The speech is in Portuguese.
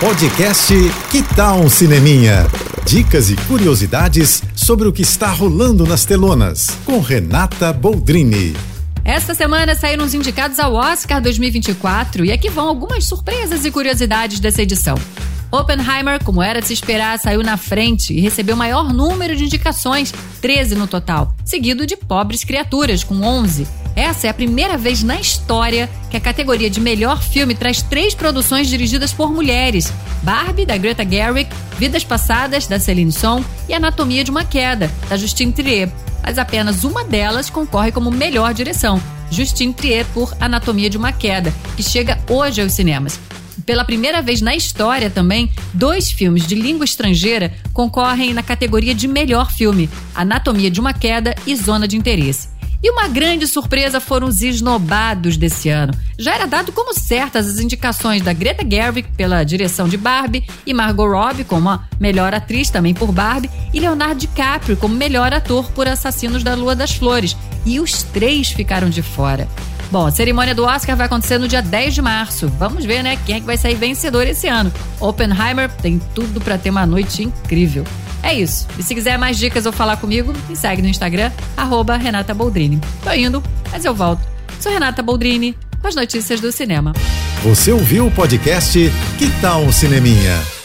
Podcast Que Tal um Cineminha? Dicas e curiosidades sobre o que está rolando nas telonas, com Renata Boldrini. Esta semana saíram os indicados ao Oscar 2024 e aqui vão algumas surpresas e curiosidades dessa edição. Oppenheimer, como era de se esperar, saiu na frente e recebeu o maior número de indicações, 13 no total, seguido de Pobres Criaturas, com 11. Essa é a primeira vez na história que a categoria de melhor filme traz três produções dirigidas por mulheres: Barbie, da Greta Gerwig, Vidas Passadas, da Celine Song e Anatomia de uma Queda, da Justine Trier. Mas apenas uma delas concorre como melhor direção, Justine Trier por Anatomia de uma Queda, que chega hoje aos cinemas. Pela primeira vez na história também, dois filmes de língua estrangeira concorrem na categoria de melhor filme: Anatomia de uma Queda e Zona de Interesse. E uma grande surpresa foram os esnobados desse ano. Já era dado como certas as indicações da Greta Gerwig pela direção de Barbie e Margot Robbie como a melhor atriz também por Barbie e Leonardo DiCaprio como melhor ator por Assassinos da Lua das Flores. E os três ficaram de fora. Bom, a cerimônia do Oscar vai acontecer no dia 10 de março. Vamos ver, né, quem é que vai sair vencedor esse ano. Oppenheimer tem tudo para ter uma noite incrível. É isso. E se quiser mais dicas ou falar comigo, me segue no Instagram, Renata Boldrini. Tô indo, mas eu volto. Sou Renata Boldrini, com as notícias do cinema. Você ouviu o podcast Que Tal um Cineminha?